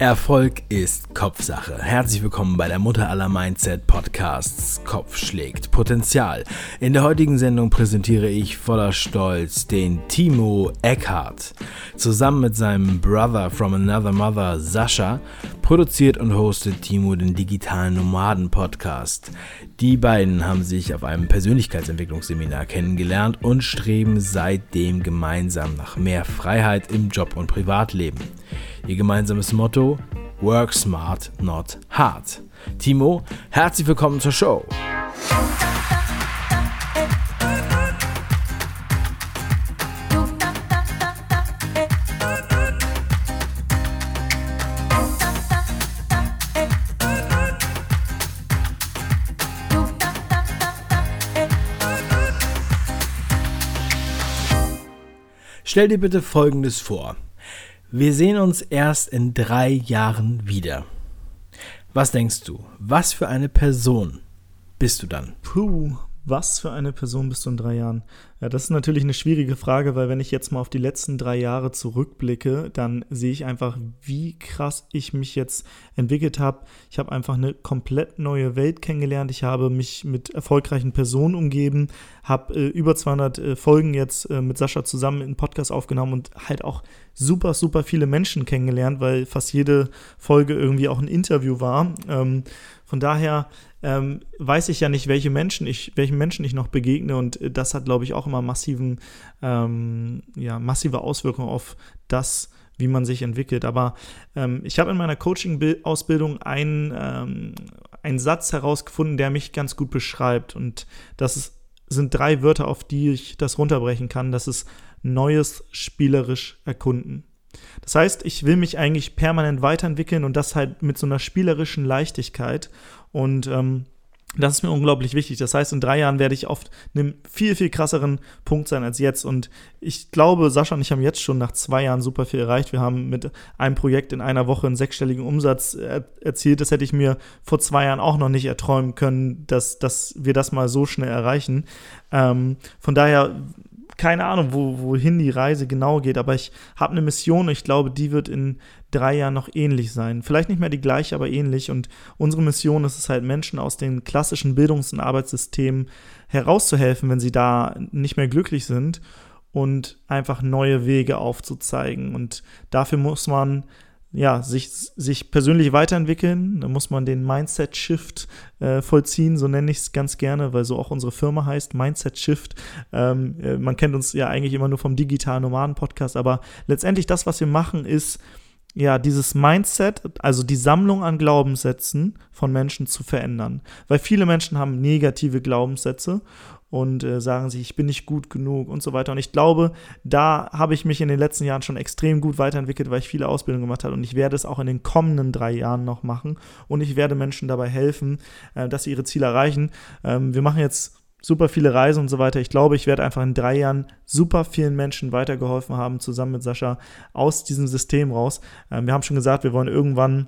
Erfolg ist Kopfsache. Herzlich willkommen bei der Mutter aller Mindset Podcasts Kopf schlägt Potenzial. In der heutigen Sendung präsentiere ich voller Stolz den Timo Eckhart. Zusammen mit seinem Brother from Another Mother Sascha produziert und hostet Timo den digitalen Nomaden Podcast. Die beiden haben sich auf einem Persönlichkeitsentwicklungsseminar kennengelernt und streben seitdem gemeinsam nach mehr Freiheit im Job und Privatleben. Ihr gemeinsames Motto: Work smart, not hard. Timo, herzlich willkommen zur Show. Stell dir bitte Folgendes vor. Wir sehen uns erst in drei Jahren wieder. Was denkst du? Was für eine Person bist du dann? Puh, was für eine Person bist du in drei Jahren? Ja, das ist natürlich eine schwierige Frage, weil wenn ich jetzt mal auf die letzten drei Jahre zurückblicke, dann sehe ich einfach, wie krass ich mich jetzt entwickelt habe. Ich habe einfach eine komplett neue Welt kennengelernt. Ich habe mich mit erfolgreichen Personen umgeben, habe äh, über 200 äh, Folgen jetzt äh, mit Sascha zusammen in Podcast aufgenommen und halt auch super, super viele Menschen kennengelernt, weil fast jede Folge irgendwie auch ein Interview war. Ähm, von daher ähm, weiß ich ja nicht, welche Menschen ich, welchen Menschen ich noch begegne und das hat, glaube ich, auch immer massiven, ähm, ja, massive Auswirkungen auf das, wie man sich entwickelt. Aber ähm, ich habe in meiner Coaching-Ausbildung einen, ähm, einen Satz herausgefunden, der mich ganz gut beschreibt. Und das ist, sind drei Wörter, auf die ich das runterbrechen kann. Das ist Neues spielerisch erkunden. Das heißt, ich will mich eigentlich permanent weiterentwickeln und das halt mit so einer spielerischen Leichtigkeit. Und ähm, das ist mir unglaublich wichtig. Das heißt, in drei Jahren werde ich auf einem viel, viel krasseren Punkt sein als jetzt. Und ich glaube, Sascha und ich haben jetzt schon nach zwei Jahren super viel erreicht. Wir haben mit einem Projekt in einer Woche einen sechsstelligen Umsatz er erzielt. Das hätte ich mir vor zwei Jahren auch noch nicht erträumen können, dass, dass wir das mal so schnell erreichen. Ähm, von daher keine Ahnung, wo, wohin die Reise genau geht, aber ich habe eine Mission und ich glaube, die wird in drei Jahren noch ähnlich sein. Vielleicht nicht mehr die gleiche, aber ähnlich. Und unsere Mission ist es halt, Menschen aus den klassischen Bildungs- und Arbeitssystemen herauszuhelfen, wenn sie da nicht mehr glücklich sind und einfach neue Wege aufzuzeigen. Und dafür muss man ja, sich, sich persönlich weiterentwickeln. Da muss man den Mindset-Shift äh, vollziehen, so nenne ich es ganz gerne, weil so auch unsere Firma heißt, Mindset-Shift. Ähm, äh, man kennt uns ja eigentlich immer nur vom digitalen Nomaden-Podcast, aber letztendlich das, was wir machen, ist, ja, dieses Mindset, also die Sammlung an Glaubenssätzen von Menschen zu verändern. Weil viele Menschen haben negative Glaubenssätze und äh, sagen sich, ich bin nicht gut genug und so weiter. Und ich glaube, da habe ich mich in den letzten Jahren schon extrem gut weiterentwickelt, weil ich viele Ausbildungen gemacht habe. Und ich werde es auch in den kommenden drei Jahren noch machen. Und ich werde Menschen dabei helfen, äh, dass sie ihre Ziele erreichen. Ähm, wir machen jetzt super viele Reisen und so weiter. Ich glaube, ich werde einfach in drei Jahren super vielen Menschen weitergeholfen haben, zusammen mit Sascha, aus diesem System raus. Ähm, wir haben schon gesagt, wir wollen irgendwann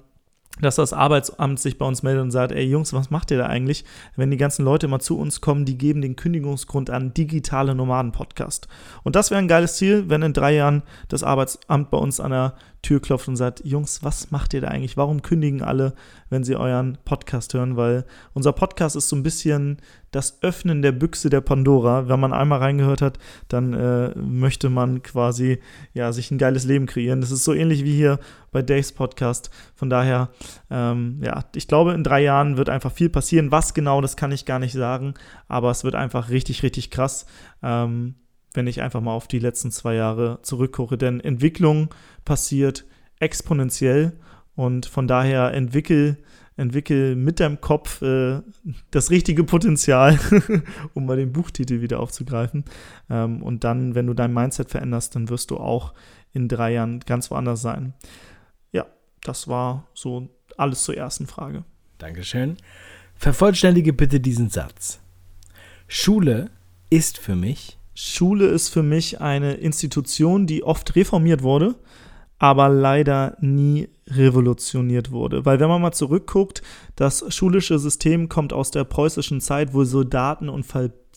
dass das Arbeitsamt sich bei uns meldet und sagt, ey Jungs, was macht ihr da eigentlich, wenn die ganzen Leute mal zu uns kommen, die geben den Kündigungsgrund an digitale Nomaden-Podcast. Und das wäre ein geiles Ziel, wenn in drei Jahren das Arbeitsamt bei uns an der Tür klopft und sagt, Jungs, was macht ihr da eigentlich? Warum kündigen alle, wenn sie euren Podcast hören? Weil unser Podcast ist so ein bisschen das Öffnen der Büchse der Pandora. Wenn man einmal reingehört hat, dann äh, möchte man quasi ja, sich ein geiles Leben kreieren. Das ist so ähnlich wie hier bei Daves Podcast. Von daher, ähm, ja, ich glaube, in drei Jahren wird einfach viel passieren. Was genau, das kann ich gar nicht sagen, aber es wird einfach richtig, richtig krass. Ähm, wenn ich einfach mal auf die letzten zwei Jahre zurückgucke. Denn Entwicklung passiert exponentiell und von daher entwickel, entwickel mit deinem Kopf äh, das richtige Potenzial, um mal den Buchtitel wieder aufzugreifen. Ähm, und dann, wenn du dein Mindset veränderst, dann wirst du auch in drei Jahren ganz woanders sein. Ja, das war so alles zur ersten Frage. Dankeschön. Vervollständige bitte diesen Satz. Schule ist für mich Schule ist für mich eine Institution, die oft reformiert wurde, aber leider nie revolutioniert wurde. Weil wenn man mal zurückguckt, das schulische System kommt aus der preußischen Zeit, wo Soldaten und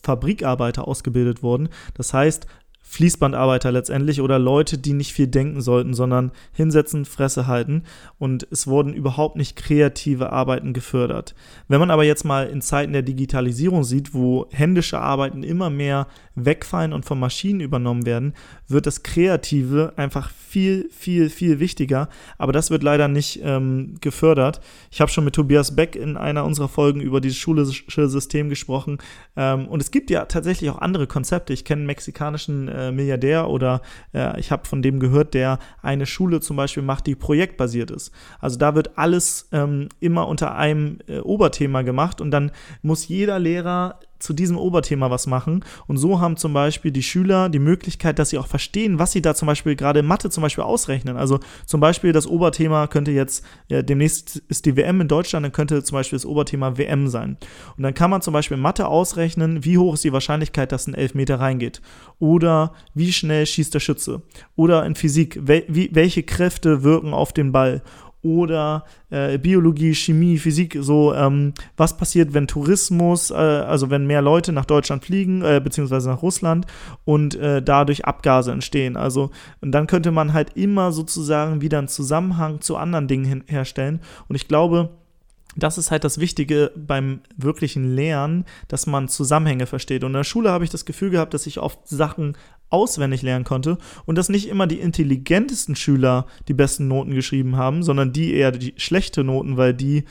Fabrikarbeiter ausgebildet wurden. Das heißt, Fließbandarbeiter letztendlich oder Leute, die nicht viel denken sollten, sondern hinsetzen, Fresse halten. Und es wurden überhaupt nicht kreative Arbeiten gefördert. Wenn man aber jetzt mal in Zeiten der Digitalisierung sieht, wo händische Arbeiten immer mehr wegfallen und von Maschinen übernommen werden, wird das Kreative einfach viel, viel, viel wichtiger. Aber das wird leider nicht ähm, gefördert. Ich habe schon mit Tobias Beck in einer unserer Folgen über dieses schulische System gesprochen. Ähm, und es gibt ja tatsächlich auch andere Konzepte. Ich kenne mexikanischen äh, Milliardär oder äh, ich habe von dem gehört, der eine Schule zum Beispiel macht, die projektbasiert ist. Also da wird alles ähm, immer unter einem äh, Oberthema gemacht und dann muss jeder Lehrer zu diesem Oberthema was machen. Und so haben zum Beispiel die Schüler die Möglichkeit, dass sie auch verstehen, was sie da zum Beispiel gerade in Mathe zum Beispiel ausrechnen. Also zum Beispiel das Oberthema könnte jetzt, ja, demnächst ist die WM in Deutschland, dann könnte zum Beispiel das Oberthema WM sein. Und dann kann man zum Beispiel in Mathe ausrechnen, wie hoch ist die Wahrscheinlichkeit, dass ein Elfmeter reingeht. Oder wie schnell schießt der Schütze. Oder in Physik, wel wie, welche Kräfte wirken auf den Ball oder äh, Biologie, Chemie, Physik, so ähm, was passiert, wenn Tourismus, äh, also wenn mehr Leute nach Deutschland fliegen, äh, beziehungsweise nach Russland und äh, dadurch Abgase entstehen. Also und dann könnte man halt immer sozusagen wieder einen Zusammenhang zu anderen Dingen herstellen. Und ich glaube, das ist halt das Wichtige beim wirklichen Lernen, dass man Zusammenhänge versteht. Und in der Schule habe ich das Gefühl gehabt, dass ich oft Sachen auswendig lernen konnte und dass nicht immer die intelligentesten Schüler die besten Noten geschrieben haben, sondern die eher die schlechte Noten, weil die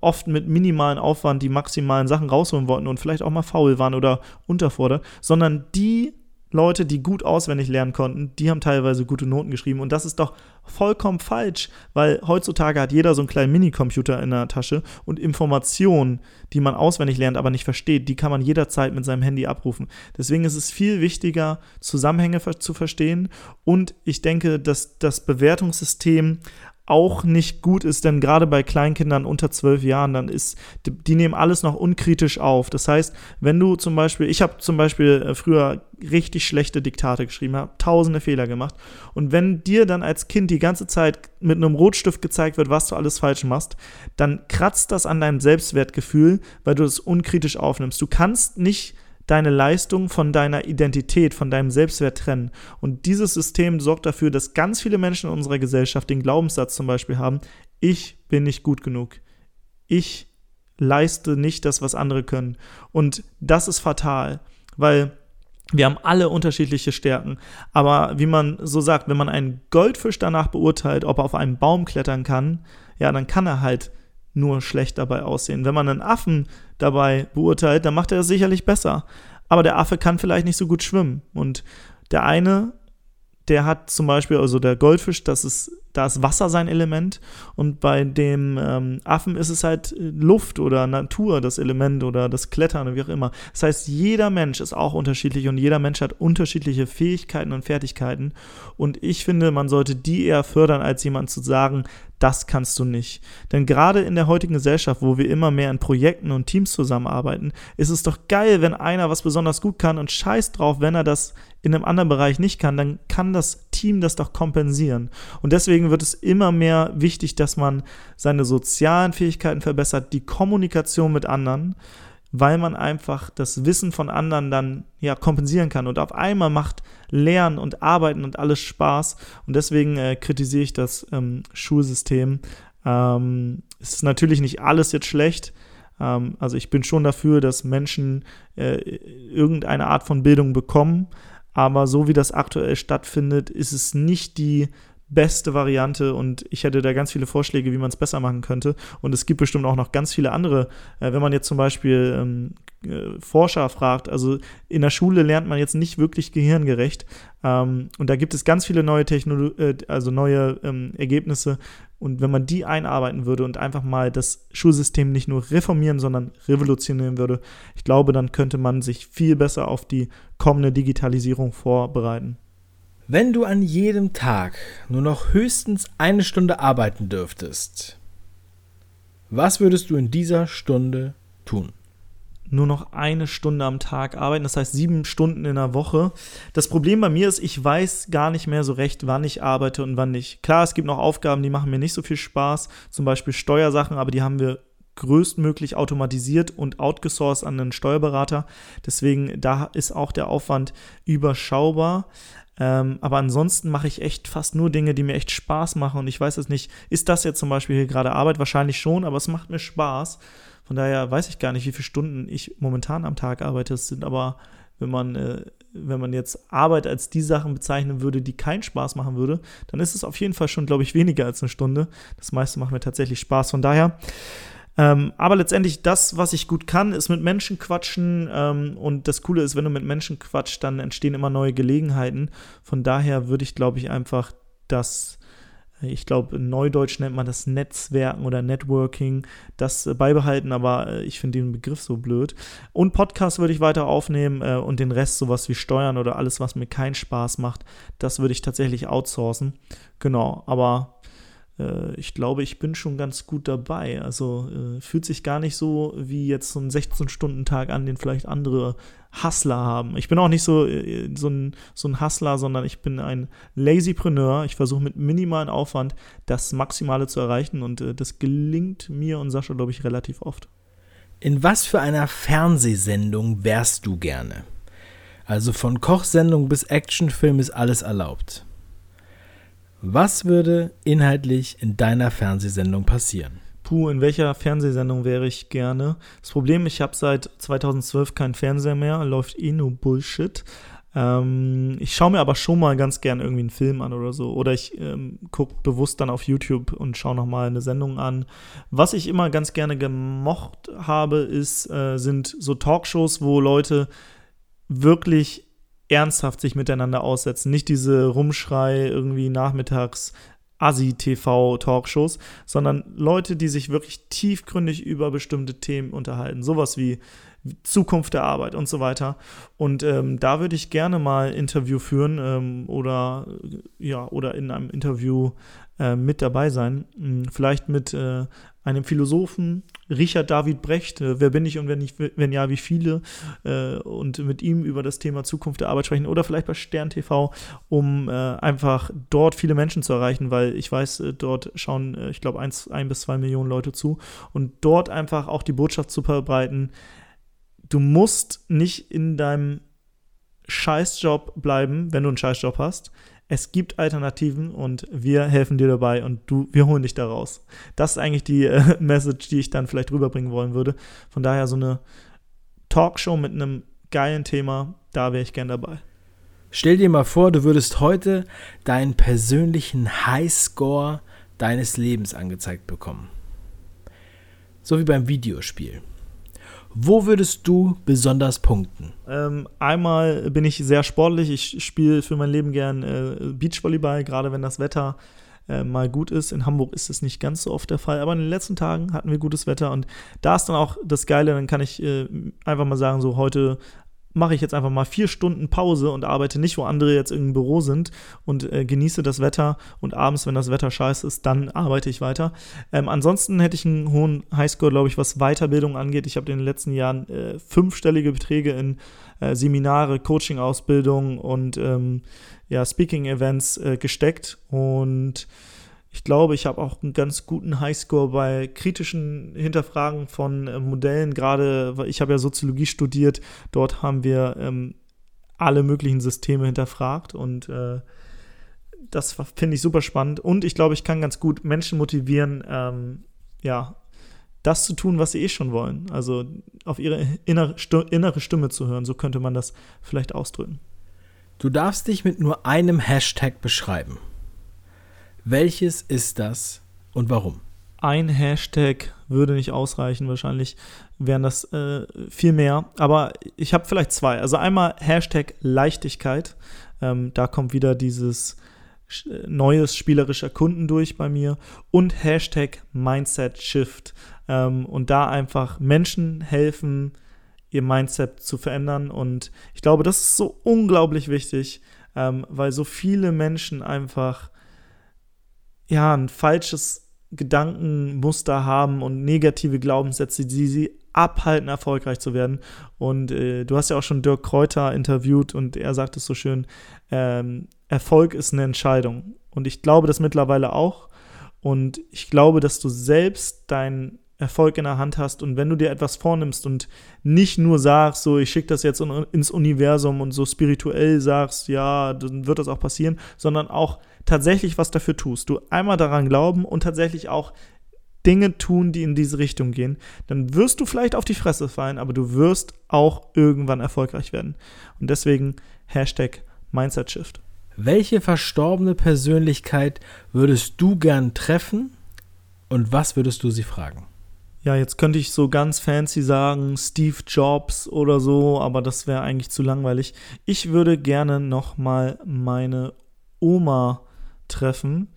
oft mit minimalen Aufwand die maximalen Sachen rausholen wollten und vielleicht auch mal faul waren oder unterfordert, sondern die Leute, die gut auswendig lernen konnten, die haben teilweise gute Noten geschrieben. Und das ist doch vollkommen falsch, weil heutzutage hat jeder so einen kleinen Minicomputer in der Tasche und Informationen, die man auswendig lernt, aber nicht versteht, die kann man jederzeit mit seinem Handy abrufen. Deswegen ist es viel wichtiger, Zusammenhänge zu verstehen. Und ich denke, dass das Bewertungssystem auch nicht gut ist, denn gerade bei Kleinkindern unter zwölf Jahren, dann ist, die, die, nehmen alles noch unkritisch auf. Das heißt, wenn du zum Beispiel, ich habe zum Beispiel äh, früher richtig schlechte Diktate geschrieben, habe tausende Fehler gemacht und wenn dir dann als Kind die ganze Zeit mit einem Rotstift gezeigt wird, was du alles falsch machst, dann kratzt das an deinem Selbstwertgefühl, weil du es unkritisch aufnimmst. Du kannst nicht deine Leistung von deiner Identität, von deinem Selbstwert trennen. Und dieses System sorgt dafür, dass ganz viele Menschen in unserer Gesellschaft den Glaubenssatz zum Beispiel haben, ich bin nicht gut genug. Ich leiste nicht das, was andere können. Und das ist fatal, weil wir haben alle unterschiedliche Stärken. Aber wie man so sagt, wenn man einen Goldfisch danach beurteilt, ob er auf einen Baum klettern kann, ja, dann kann er halt nur schlecht dabei aussehen. Wenn man einen Affen dabei beurteilt, dann macht er es sicherlich besser. Aber der Affe kann vielleicht nicht so gut schwimmen. Und der eine, der hat zum Beispiel, also der Goldfisch, das ist da ist Wasser sein Element und bei dem ähm, Affen ist es halt äh, Luft oder Natur das Element oder das Klettern oder wie auch immer. Das heißt, jeder Mensch ist auch unterschiedlich und jeder Mensch hat unterschiedliche Fähigkeiten und Fertigkeiten und ich finde, man sollte die eher fördern, als jemand zu sagen, das kannst du nicht. Denn gerade in der heutigen Gesellschaft, wo wir immer mehr in Projekten und Teams zusammenarbeiten, ist es doch geil, wenn einer was besonders gut kann und scheiß drauf, wenn er das in einem anderen Bereich nicht kann, dann kann das Team das doch kompensieren. Und deswegen wird es immer mehr wichtig, dass man seine sozialen Fähigkeiten verbessert, die Kommunikation mit anderen, weil man einfach das Wissen von anderen dann ja kompensieren kann. Und auf einmal macht Lernen und Arbeiten und alles Spaß. Und deswegen äh, kritisiere ich das ähm, Schulsystem. Ähm, es ist natürlich nicht alles jetzt schlecht. Ähm, also ich bin schon dafür, dass Menschen äh, irgendeine Art von Bildung bekommen. Aber so wie das aktuell stattfindet, ist es nicht die beste Variante und ich hätte da ganz viele Vorschläge, wie man es besser machen könnte. Und es gibt bestimmt auch noch ganz viele andere. Äh, wenn man jetzt zum Beispiel ähm, äh, Forscher fragt, also in der Schule lernt man jetzt nicht wirklich gehirngerecht. Ähm, und da gibt es ganz viele neue Technologien, äh, also neue ähm, Ergebnisse. Und wenn man die einarbeiten würde und einfach mal das Schulsystem nicht nur reformieren, sondern revolutionieren würde, ich glaube, dann könnte man sich viel besser auf die kommende Digitalisierung vorbereiten. Wenn du an jedem Tag nur noch höchstens eine Stunde arbeiten dürftest, was würdest du in dieser Stunde tun? Nur noch eine Stunde am Tag arbeiten, das heißt sieben Stunden in der Woche. Das Problem bei mir ist, ich weiß gar nicht mehr so recht, wann ich arbeite und wann nicht. Klar, es gibt noch Aufgaben, die machen mir nicht so viel Spaß, zum Beispiel Steuersachen, aber die haben wir größtmöglich automatisiert und outgesourced an einen Steuerberater. Deswegen da ist auch der Aufwand überschaubar. Ähm, aber ansonsten mache ich echt fast nur Dinge, die mir echt Spaß machen. Und ich weiß es nicht, ist das jetzt zum Beispiel hier gerade Arbeit? Wahrscheinlich schon, aber es macht mir Spaß. Von daher weiß ich gar nicht, wie viele Stunden ich momentan am Tag arbeite. Es sind aber, wenn man, äh, wenn man jetzt Arbeit als die Sachen bezeichnen würde, die keinen Spaß machen würde, dann ist es auf jeden Fall schon, glaube ich, weniger als eine Stunde. Das meiste macht mir tatsächlich Spaß. Von daher ähm, aber letztendlich das, was ich gut kann, ist mit Menschen quatschen. Ähm, und das Coole ist, wenn du mit Menschen quatscht, dann entstehen immer neue Gelegenheiten. Von daher würde ich, glaube ich, einfach das, ich glaube, in Neudeutsch nennt man das Netzwerken oder Networking, das äh, beibehalten, aber äh, ich finde den Begriff so blöd. Und Podcast würde ich weiter aufnehmen äh, und den Rest, sowas wie Steuern oder alles, was mir keinen Spaß macht, das würde ich tatsächlich outsourcen. Genau, aber äh, ich glaube, ich bin schon ganz gut dabei. Also äh, fühlt sich gar nicht so wie jetzt so ein 16-Stunden-Tag an, den vielleicht andere Hustler haben. Ich bin auch nicht so, äh, so, ein, so ein Hustler, sondern ich bin ein Lazypreneur. Ich versuche mit minimalen Aufwand das Maximale zu erreichen und äh, das gelingt mir und Sascha, glaube ich, relativ oft. In was für einer Fernsehsendung wärst du gerne? Also von Kochsendung bis Actionfilm ist alles erlaubt. Was würde inhaltlich in deiner Fernsehsendung passieren? Puh, in welcher Fernsehsendung wäre ich gerne? Das Problem, ich habe seit 2012 keinen Fernseher mehr, läuft eh nur Bullshit. Ähm, ich schaue mir aber schon mal ganz gern irgendwie einen Film an oder so. Oder ich ähm, gucke bewusst dann auf YouTube und schaue nochmal eine Sendung an. Was ich immer ganz gerne gemocht habe, ist, äh, sind so Talkshows, wo Leute wirklich ernsthaft sich miteinander aussetzen. Nicht diese Rumschrei irgendwie nachmittags Assi-TV-Talkshows, sondern Leute, die sich wirklich tiefgründig über bestimmte Themen unterhalten. Sowas wie Zukunft der Arbeit und so weiter. Und ähm, da würde ich gerne mal Interview führen ähm, oder ja, oder in einem Interview äh, mit dabei sein. Hm, vielleicht mit äh, einem Philosophen, Richard David Brecht, äh, wer bin ich und wenn, ich, wenn ja, wie viele, äh, und mit ihm über das Thema Zukunft der Arbeit sprechen oder vielleicht bei Stern TV, um äh, einfach dort viele Menschen zu erreichen, weil ich weiß, äh, dort schauen, ich glaube, ein, ein bis zwei Millionen Leute zu und dort einfach auch die Botschaft zu verbreiten, du musst nicht in deinem Scheißjob bleiben, wenn du einen Scheißjob hast es gibt Alternativen und wir helfen dir dabei und du, wir holen dich da raus. Das ist eigentlich die äh, Message, die ich dann vielleicht rüberbringen wollen würde. Von daher so eine Talkshow mit einem geilen Thema, da wäre ich gern dabei. Stell dir mal vor, du würdest heute deinen persönlichen Highscore deines Lebens angezeigt bekommen. So wie beim Videospiel. Wo würdest du besonders punkten? Ähm, einmal bin ich sehr sportlich. Ich spiele für mein Leben gern äh, Beachvolleyball, gerade wenn das Wetter äh, mal gut ist. In Hamburg ist es nicht ganz so oft der Fall, aber in den letzten Tagen hatten wir gutes Wetter und da ist dann auch das Geile, dann kann ich äh, einfach mal sagen, so heute mache ich jetzt einfach mal vier Stunden Pause und arbeite nicht, wo andere jetzt im Büro sind und äh, genieße das Wetter und abends, wenn das Wetter scheiße ist, dann arbeite ich weiter. Ähm, ansonsten hätte ich einen hohen Highscore, glaube ich, was Weiterbildung angeht. Ich habe in den letzten Jahren äh, fünfstellige Beträge in äh, Seminare, Coaching-Ausbildung und ähm, ja, Speaking-Events äh, gesteckt und ich glaube, ich habe auch einen ganz guten Highscore bei kritischen Hinterfragen von äh, Modellen. Gerade, weil ich habe ja Soziologie studiert, dort haben wir ähm, alle möglichen Systeme hinterfragt und äh, das finde ich super spannend. Und ich glaube, ich kann ganz gut Menschen motivieren, ähm, ja, das zu tun, was sie eh schon wollen. Also auf ihre innere Stimme zu hören. So könnte man das vielleicht ausdrücken. Du darfst dich mit nur einem Hashtag beschreiben. Welches ist das und warum? Ein Hashtag würde nicht ausreichen. Wahrscheinlich wären das äh, viel mehr. Aber ich habe vielleicht zwei. Also einmal Hashtag Leichtigkeit. Ähm, da kommt wieder dieses neues spielerisch Erkunden durch bei mir. Und Hashtag Mindset Shift. Ähm, und da einfach Menschen helfen, ihr Mindset zu verändern. Und ich glaube, das ist so unglaublich wichtig, ähm, weil so viele Menschen einfach ja, ein falsches Gedankenmuster haben und negative Glaubenssätze, die sie abhalten, erfolgreich zu werden. Und äh, du hast ja auch schon Dirk Kräuter interviewt und er sagt es so schön, ähm, Erfolg ist eine Entscheidung. Und ich glaube das mittlerweile auch. Und ich glaube, dass du selbst dein Erfolg in der Hand hast und wenn du dir etwas vornimmst und nicht nur sagst, so ich schicke das jetzt ins Universum und so spirituell sagst, ja, dann wird das auch passieren, sondern auch tatsächlich was dafür tust. Du einmal daran glauben und tatsächlich auch Dinge tun, die in diese Richtung gehen, dann wirst du vielleicht auf die Fresse fallen, aber du wirst auch irgendwann erfolgreich werden. Und deswegen Hashtag Mindset Shift. Welche verstorbene Persönlichkeit würdest du gern treffen und was würdest du sie fragen? Ja, jetzt könnte ich so ganz fancy sagen, Steve Jobs oder so, aber das wäre eigentlich zu langweilig. Ich würde gerne nochmal meine Oma treffen.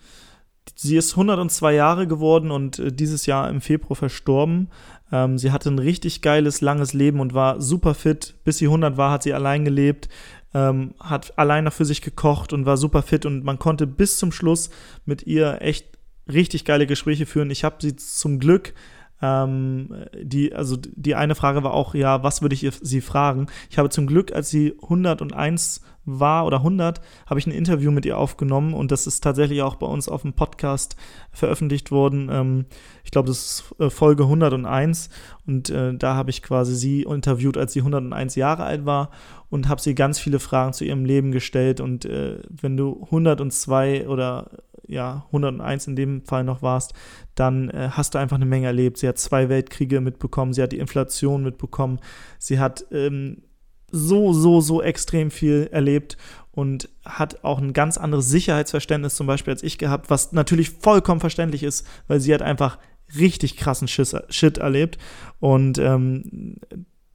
Sie ist 102 Jahre geworden und äh, dieses Jahr im Februar verstorben. Ähm, sie hatte ein richtig geiles, langes Leben und war super fit. Bis sie 100 war, hat sie allein gelebt, ähm, hat alleine für sich gekocht und war super fit und man konnte bis zum Schluss mit ihr echt richtig geile Gespräche führen. Ich habe sie zum Glück ähm, die, also die eine Frage war auch, ja, was würde ich sie fragen? Ich habe zum Glück, als sie 101 war oder 100, habe ich ein Interview mit ihr aufgenommen und das ist tatsächlich auch bei uns auf dem Podcast veröffentlicht worden. Ähm, ich glaube, das ist äh, Folge 101 und äh, da habe ich quasi sie interviewt, als sie 101 Jahre alt war und habe sie ganz viele Fragen zu ihrem Leben gestellt und äh, wenn du 102 oder ja, 101 in dem Fall noch warst, dann äh, hast du einfach eine Menge erlebt. Sie hat zwei Weltkriege mitbekommen, sie hat die Inflation mitbekommen, sie hat ähm, so, so, so extrem viel erlebt und hat auch ein ganz anderes Sicherheitsverständnis zum Beispiel als ich gehabt, was natürlich vollkommen verständlich ist, weil sie hat einfach richtig krassen Schiss, Shit erlebt und ähm,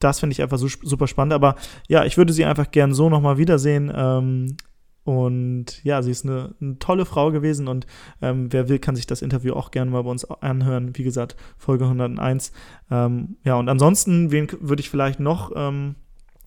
das finde ich einfach so, super spannend. Aber ja, ich würde sie einfach gern so nochmal wiedersehen. Ähm, und ja, sie ist eine, eine tolle Frau gewesen und ähm, wer will, kann sich das Interview auch gerne mal bei uns anhören. Wie gesagt, Folge 101. Ähm, ja, und ansonsten, wen würde ich vielleicht noch ähm,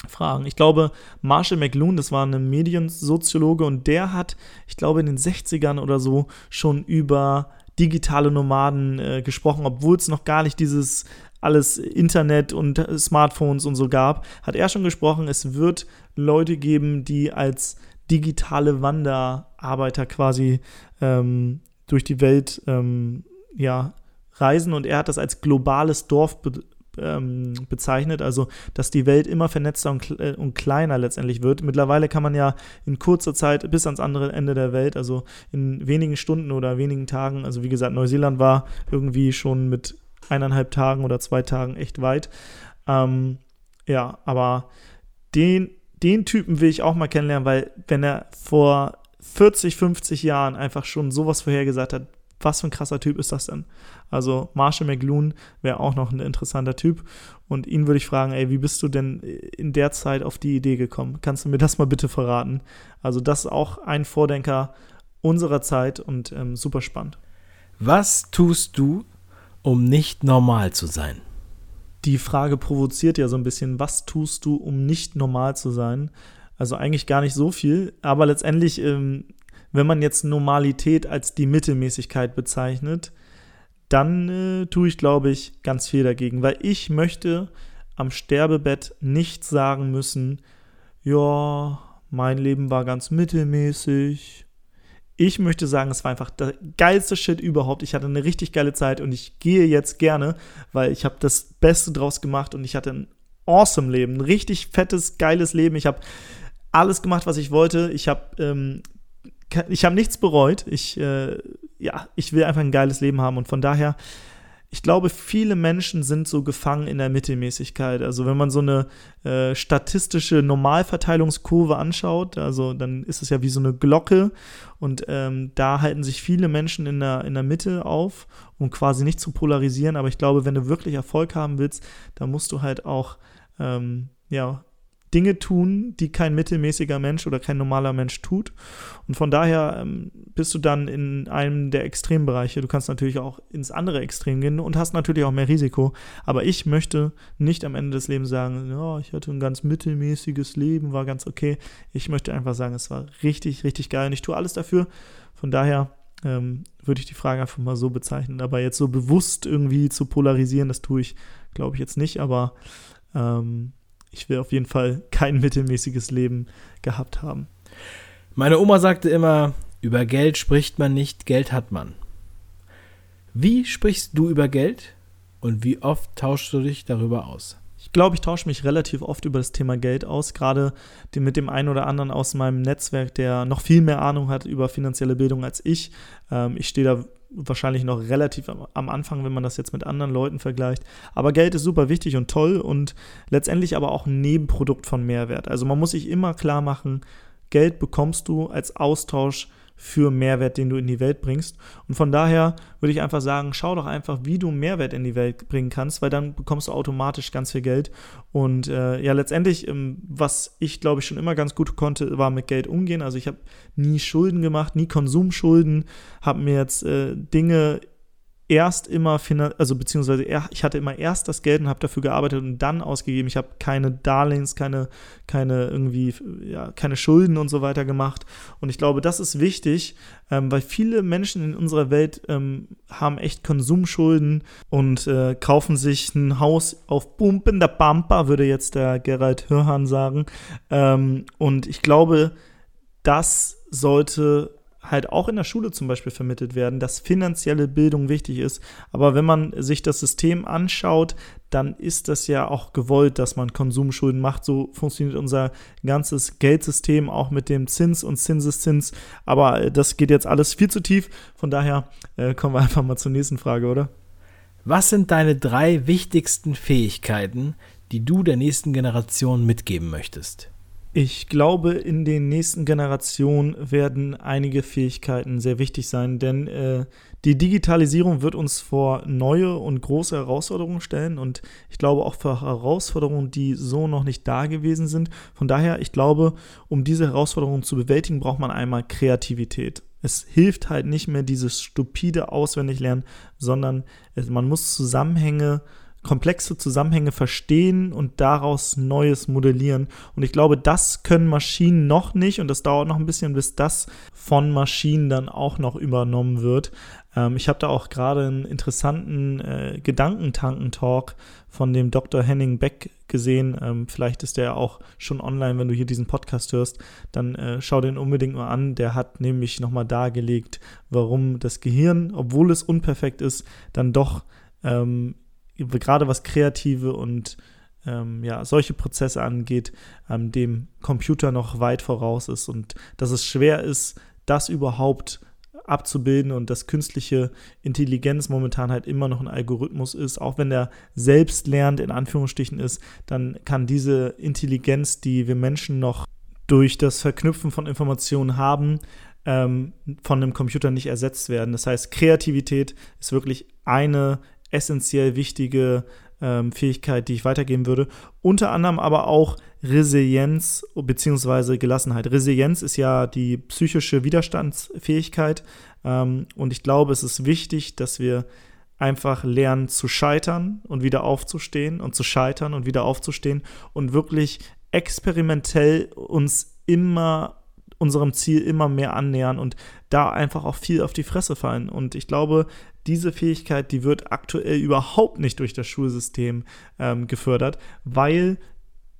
fragen? Ich glaube, Marshall McLuhan, das war ein Mediensoziologe und der hat, ich glaube, in den 60ern oder so schon über digitale Nomaden äh, gesprochen, obwohl es noch gar nicht dieses alles Internet und Smartphones und so gab, hat er schon gesprochen, es wird Leute geben, die als digitale Wanderarbeiter quasi ähm, durch die Welt ähm, ja, reisen und er hat das als globales Dorf be ähm, bezeichnet, also dass die Welt immer vernetzter und, äh, und, kleiner letztendlich wird. Mittlerweile kann man ja in kurzer Zeit bis ans andere Ende der Welt, also in wenigen Stunden oder wenigen Tagen, also wie gesagt, Neuseeland war irgendwie schon mit eineinhalb Tagen oder zwei Tagen echt weit. Ähm, ja, aber den den Typen will ich auch mal kennenlernen, weil wenn er vor 40, 50 Jahren einfach schon sowas vorhergesagt hat, was für ein krasser Typ ist das denn? Also Marshall McLuhan wäre auch noch ein interessanter Typ und ihn würde ich fragen, ey, wie bist du denn in der Zeit auf die Idee gekommen? Kannst du mir das mal bitte verraten? Also das ist auch ein Vordenker unserer Zeit und ähm, super spannend. Was tust du, um nicht normal zu sein? die Frage provoziert ja so ein bisschen, was tust du, um nicht normal zu sein? Also eigentlich gar nicht so viel, aber letztendlich, ähm, wenn man jetzt Normalität als die Mittelmäßigkeit bezeichnet, dann äh, tue ich, glaube ich, ganz viel dagegen, weil ich möchte am Sterbebett nicht sagen müssen, ja, mein Leben war ganz mittelmäßig, ich möchte sagen, es war einfach der geilste Shit überhaupt. Ich hatte eine richtig geile Zeit und ich gehe jetzt gerne, weil ich habe das Beste draus gemacht und ich hatte ein awesome Leben, ein richtig fettes, geiles Leben. Ich habe alles gemacht, was ich wollte. Ich habe ähm, ich habe nichts bereut. Ich äh, ja, ich will einfach ein geiles Leben haben und von daher ich glaube, viele Menschen sind so gefangen in der Mittelmäßigkeit. Also wenn man so eine äh, statistische Normalverteilungskurve anschaut, also dann ist es ja wie so eine Glocke und ähm, da halten sich viele Menschen in der, in der Mitte auf, um quasi nicht zu polarisieren. Aber ich glaube, wenn du wirklich Erfolg haben willst, dann musst du halt auch ähm, ja, Dinge tun, die kein mittelmäßiger Mensch oder kein normaler Mensch tut. Und von daher ähm, bist du dann in einem der Extrembereiche. Du kannst natürlich auch ins andere Extrem gehen und hast natürlich auch mehr Risiko. Aber ich möchte nicht am Ende des Lebens sagen, ja, ich hatte ein ganz mittelmäßiges Leben, war ganz okay. Ich möchte einfach sagen, es war richtig, richtig geil und ich tue alles dafür. Von daher ähm, würde ich die Frage einfach mal so bezeichnen. Aber jetzt so bewusst irgendwie zu polarisieren, das tue ich, glaube ich, jetzt nicht. Aber ähm, ich will auf jeden Fall kein mittelmäßiges Leben gehabt haben. Meine Oma sagte immer, über Geld spricht man nicht, Geld hat man. Wie sprichst du über Geld Und wie oft tauschst du dich darüber aus? Ich glaube, ich tausche mich relativ oft über das Thema Geld aus, gerade mit dem einen oder anderen aus meinem Netzwerk, der noch viel mehr Ahnung hat über finanzielle Bildung als ich. Ähm, ich stehe da wahrscheinlich noch relativ am Anfang, wenn man das jetzt mit anderen Leuten vergleicht. Aber Geld ist super wichtig und toll und letztendlich aber auch ein Nebenprodukt von Mehrwert. Also man muss sich immer klar machen, Geld bekommst du als Austausch für Mehrwert, den du in die Welt bringst. Und von daher würde ich einfach sagen, schau doch einfach, wie du Mehrwert in die Welt bringen kannst, weil dann bekommst du automatisch ganz viel Geld. Und äh, ja, letztendlich, ähm, was ich glaube ich schon immer ganz gut konnte, war mit Geld umgehen. Also ich habe nie Schulden gemacht, nie Konsumschulden, habe mir jetzt äh, Dinge erst immer, also beziehungsweise ich hatte immer erst das Geld und habe dafür gearbeitet und dann ausgegeben. Ich habe keine Darlehens, keine, keine irgendwie, ja, keine Schulden und so weiter gemacht. Und ich glaube, das ist wichtig, ähm, weil viele Menschen in unserer Welt ähm, haben echt Konsumschulden und äh, kaufen sich ein Haus auf pumpender Pampa, würde jetzt der Gerald Hörhan sagen. Ähm, und ich glaube, das sollte halt auch in der Schule zum Beispiel vermittelt werden, dass finanzielle Bildung wichtig ist. Aber wenn man sich das System anschaut, dann ist das ja auch gewollt, dass man Konsumschulden macht. So funktioniert unser ganzes Geldsystem auch mit dem Zins und Zinseszins. Aber äh, das geht jetzt alles viel zu tief. Von daher äh, kommen wir einfach mal zur nächsten Frage, oder? Was sind deine drei wichtigsten Fähigkeiten, die du der nächsten Generation mitgeben möchtest? Ich glaube, in den nächsten Generationen werden einige Fähigkeiten sehr wichtig sein, denn äh, die Digitalisierung wird uns vor neue und große Herausforderungen stellen und ich glaube auch für Herausforderungen, die so noch nicht da gewesen sind. Von daher, ich glaube, um diese Herausforderungen zu bewältigen, braucht man einmal Kreativität. Es hilft halt nicht mehr dieses stupide Auswendiglernen, sondern man muss Zusammenhänge äh, komplexe Zusammenhänge verstehen und daraus Neues modellieren. Und ich glaube, das können Maschinen noch nicht und das dauert noch ein bisschen, bis das von Maschinen dann auch noch übernommen wird. Ähm, ich habe da auch gerade einen interessanten äh, Gedankentanken-Talk von dem Dr. Henning Beck gesehen. Ähm, vielleicht ist der auch schon online, wenn du hier diesen Podcast hörst. Dann äh, schau den unbedingt mal an. Der hat nämlich nochmal dargelegt, warum das Gehirn, obwohl es unperfekt ist, dann doch ähm, gerade was kreative und ähm, ja, solche Prozesse angeht, ähm, dem Computer noch weit voraus ist und dass es schwer ist, das überhaupt abzubilden und dass künstliche Intelligenz momentan halt immer noch ein Algorithmus ist, auch wenn der selbst lernt in Anführungsstrichen ist, dann kann diese Intelligenz, die wir Menschen noch durch das Verknüpfen von Informationen haben, ähm, von einem Computer nicht ersetzt werden. Das heißt, Kreativität ist wirklich eine essentiell wichtige ähm, Fähigkeit, die ich weitergeben würde. Unter anderem aber auch Resilienz bzw. Gelassenheit. Resilienz ist ja die psychische Widerstandsfähigkeit ähm, und ich glaube, es ist wichtig, dass wir einfach lernen zu scheitern und wieder aufzustehen und zu scheitern und wieder aufzustehen und wirklich experimentell uns immer unserem Ziel immer mehr annähern und da einfach auch viel auf die Fresse fallen. Und ich glaube, diese Fähigkeit, die wird aktuell überhaupt nicht durch das Schulsystem ähm, gefördert, weil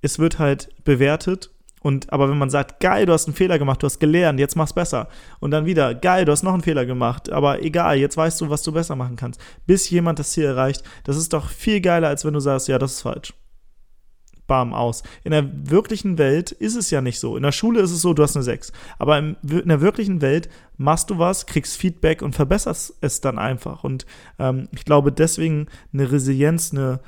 es wird halt bewertet und aber wenn man sagt, geil, du hast einen Fehler gemacht, du hast gelernt, jetzt mach's besser. Und dann wieder, geil, du hast noch einen Fehler gemacht, aber egal, jetzt weißt du, was du besser machen kannst. Bis jemand das Ziel erreicht, das ist doch viel geiler, als wenn du sagst, ja, das ist falsch bam, aus. In der wirklichen Welt ist es ja nicht so. In der Schule ist es so, du hast eine 6. Aber in der wirklichen Welt machst du was, kriegst Feedback und verbesserst es dann einfach. Und ähm, ich glaube, deswegen eine Resilienz, eine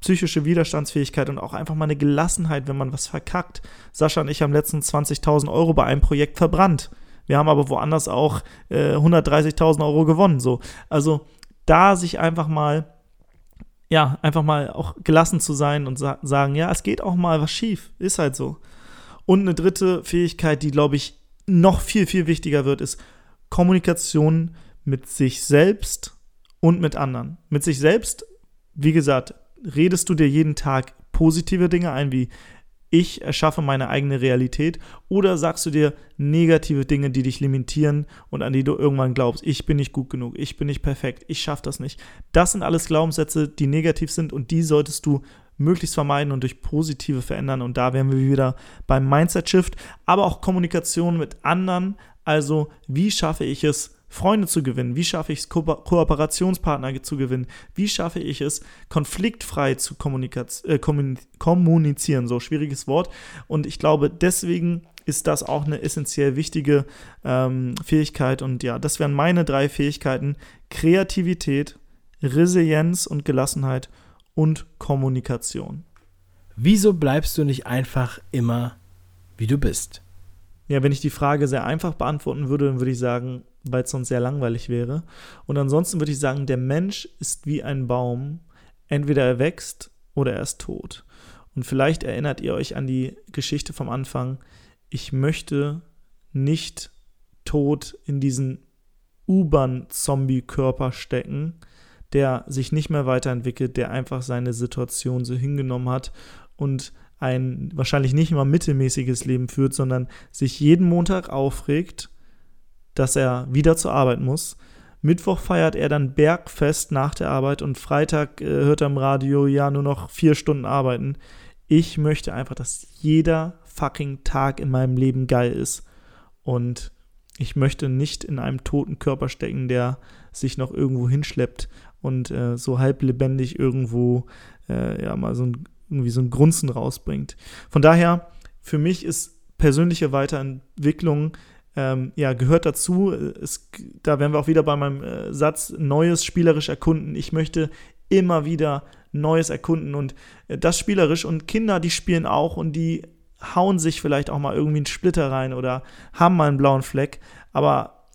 psychische Widerstandsfähigkeit und auch einfach mal eine Gelassenheit, wenn man was verkackt. Sascha und ich haben letztens 20.000 Euro bei einem Projekt verbrannt. Wir haben aber woanders auch äh, 130.000 Euro gewonnen. So. Also da sich einfach mal ja, einfach mal auch gelassen zu sein und sa sagen, ja, es geht auch mal was schief. Ist halt so. Und eine dritte Fähigkeit, die, glaube ich, noch viel, viel wichtiger wird, ist Kommunikation mit sich selbst und mit anderen. Mit sich selbst, wie gesagt, redest du dir jeden Tag positive Dinge ein, wie ich erschaffe meine eigene Realität? Oder sagst du dir negative Dinge, die dich limitieren und an die du irgendwann glaubst, ich bin nicht gut genug, ich bin nicht perfekt, ich schaffe das nicht. Das sind alles Glaubenssätze, die negativ sind und die solltest du möglichst vermeiden und durch positive verändern. Und da wären wir wieder beim Mindset Shift, aber auch Kommunikation mit anderen, also wie schaffe ich es Freunde zu gewinnen? Wie schaffe ich es, Ko Kooperationspartner zu gewinnen? Wie schaffe ich es, konfliktfrei zu äh, kommunizieren? So schwieriges Wort. Und ich glaube, deswegen ist das auch eine essentiell wichtige ähm, Fähigkeit. Und ja, das wären meine drei Fähigkeiten: Kreativität, Resilienz und Gelassenheit und Kommunikation. Wieso bleibst du nicht einfach immer, wie du bist? Ja, wenn ich die Frage sehr einfach beantworten würde, dann würde ich sagen, weil es sonst sehr langweilig wäre. Und ansonsten würde ich sagen, der Mensch ist wie ein Baum. Entweder er wächst oder er ist tot. Und vielleicht erinnert ihr euch an die Geschichte vom Anfang. Ich möchte nicht tot in diesen U-Bahn-Zombie-Körper stecken, der sich nicht mehr weiterentwickelt, der einfach seine Situation so hingenommen hat und ein wahrscheinlich nicht immer mittelmäßiges Leben führt, sondern sich jeden Montag aufregt, dass er wieder zur Arbeit muss. Mittwoch feiert er dann Bergfest nach der Arbeit und Freitag äh, hört er im Radio, ja, nur noch vier Stunden arbeiten. Ich möchte einfach, dass jeder fucking Tag in meinem Leben geil ist. Und ich möchte nicht in einem toten Körper stecken, der sich noch irgendwo hinschleppt und äh, so halb lebendig irgendwo äh, ja mal so ein, irgendwie so ein Grunzen rausbringt. Von daher, für mich ist persönliche Weiterentwicklung ähm, ja, gehört dazu. Es, da wären wir auch wieder bei meinem äh, Satz, Neues spielerisch erkunden. Ich möchte immer wieder Neues erkunden und äh, das spielerisch. Und Kinder, die spielen auch und die hauen sich vielleicht auch mal irgendwie einen Splitter rein oder haben mal einen blauen Fleck. Aber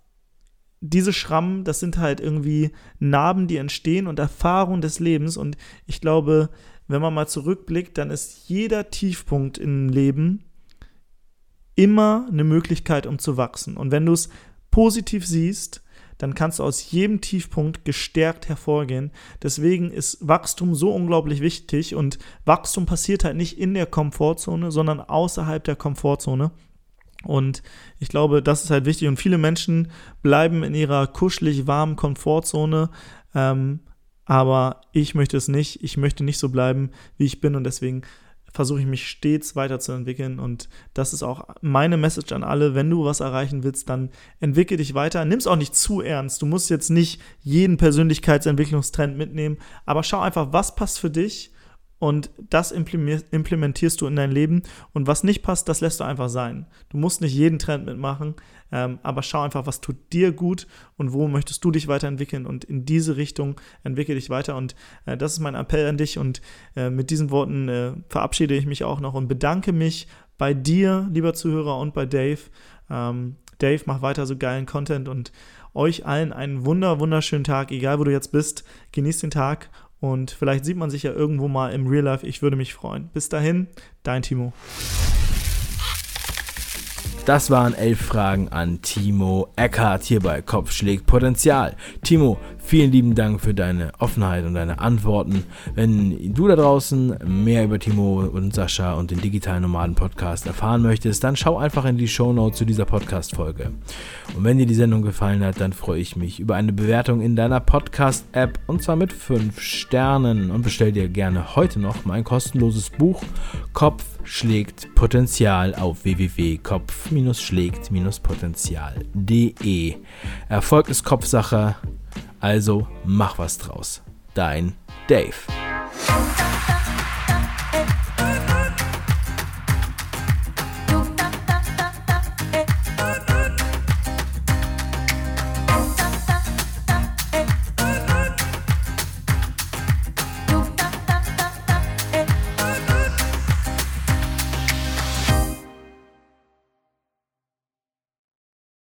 diese Schrammen, das sind halt irgendwie Narben, die entstehen und Erfahrungen des Lebens. Und ich glaube, wenn man mal zurückblickt, dann ist jeder Tiefpunkt im Leben immer eine Möglichkeit, um zu wachsen. Und wenn du es positiv siehst, dann kannst du aus jedem Tiefpunkt gestärkt hervorgehen. Deswegen ist Wachstum so unglaublich wichtig und Wachstum passiert halt nicht in der Komfortzone, sondern außerhalb der Komfortzone. Und ich glaube, das ist halt wichtig. Und viele Menschen bleiben in ihrer kuschelig warmen Komfortzone. Ähm, aber ich möchte es nicht. Ich möchte nicht so bleiben, wie ich bin. Und deswegen versuche ich mich stets weiterzuentwickeln und das ist auch meine Message an alle, wenn du was erreichen willst, dann entwickle dich weiter, nimm es auch nicht zu ernst, du musst jetzt nicht jeden Persönlichkeitsentwicklungstrend mitnehmen, aber schau einfach, was passt für dich und das implementierst du in dein Leben und was nicht passt, das lässt du einfach sein. Du musst nicht jeden Trend mitmachen, ähm, aber schau einfach, was tut dir gut und wo möchtest du dich weiterentwickeln und in diese Richtung entwickle dich weiter und äh, das ist mein Appell an dich und äh, mit diesen Worten äh, verabschiede ich mich auch noch und bedanke mich bei dir, lieber Zuhörer und bei Dave. Ähm, Dave, mach weiter so geilen Content und euch allen einen wunder, wunderschönen Tag, egal wo du jetzt bist. Genieß den Tag und vielleicht sieht man sich ja irgendwo mal im Real Life. Ich würde mich freuen. Bis dahin, dein Timo. Das waren elf Fragen an Timo Eckhardt hier bei Kopf schlägt Potenzial. Timo, vielen lieben Dank für deine Offenheit und deine Antworten. Wenn du da draußen mehr über Timo und Sascha und den digitalen Nomaden Podcast erfahren möchtest, dann schau einfach in die Show Notes zu dieser Podcast Folge. Und wenn dir die Sendung gefallen hat, dann freue ich mich über eine Bewertung in deiner Podcast App und zwar mit 5 Sternen und bestell dir gerne heute noch mein kostenloses Buch Kopf schlägt Potenzial auf www.kopf-schlägt-potenzial.de. Erfolg ist Kopfsache, also mach was draus. Dein Dave.